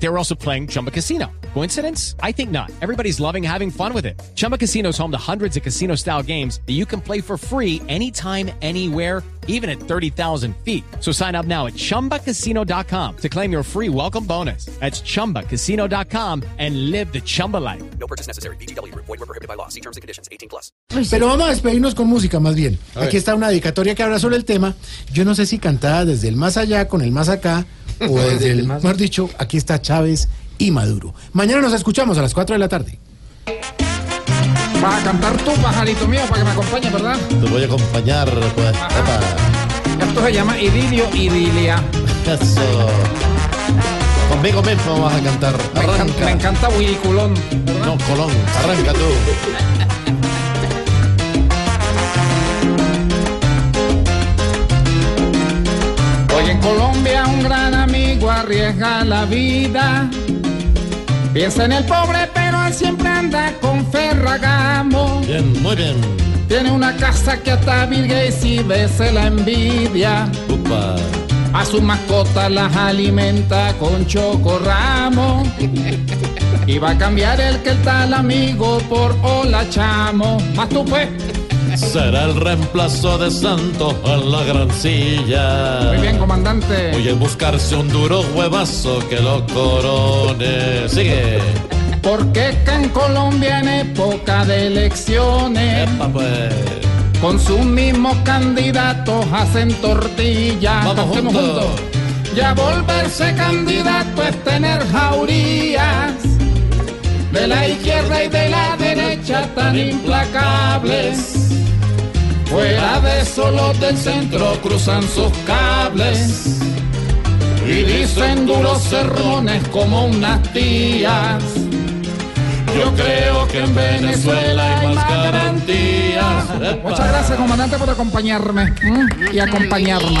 They were also playing Chumba Casino. Coincidence? I think not. Everybody's loving having fun with it. Chumba Casino is home to hundreds of casino style games that you can play for free anytime, anywhere, even at 30,000 feet. So sign up now at chumbacasino.com to claim your free welcome bonus. That's chumbacasino.com and live the Chumba life. No purchase necessary. BGW. Void were prohibited by law. See terms and conditions. 18 plus. Pero vamos a despedirnos con música más bien. Aquí está una dedicatoria que habla sobre el tema. Yo no sé si cantada desde el más allá con el más acá o desde el, mejor dicho, aquí está Chávez y Maduro. Mañana nos escuchamos a las 4 de la tarde. Vas a cantar tú, pajarito mío, para que me acompañes, ¿verdad? Te voy a acompañar, pues. Epa, Esto se llama idilio, idilia. Eso. Conmigo mismo vas a cantar. Me encanta, Arranca. me encanta Huiculón. No, Colón, arranca tú. Hoy en Colombia un gran amigo arriesga la vida. Piensa en el pobre, pero él siempre anda con Ferragamo. Bien, muy bien. Tiene una casa que hasta Bill Gates y se la envidia. Upa. A sus mascotas las alimenta con chocorramo. Y va a cambiar el que el tal amigo por hola chamo. Más tú pues. Será el reemplazo de Santos en la gran silla. Muy bien, comandante. Voy a buscarse un duro huevazo que lo corone. Sigue. Porque que en Colombia en época de elecciones Epa, pues. con sus mismos candidatos hacen tortillas. Vamos Cantemos juntos. Ya volverse candidato es tener jaurías de la izquierda y de la tan implacables. Fuera de eso los del centro cruzan sus cables y dicen duros sermones como unas tías. Yo creo que en Venezuela hay más garantías. Muchas gracias, comandante, por acompañarme y acompañarme.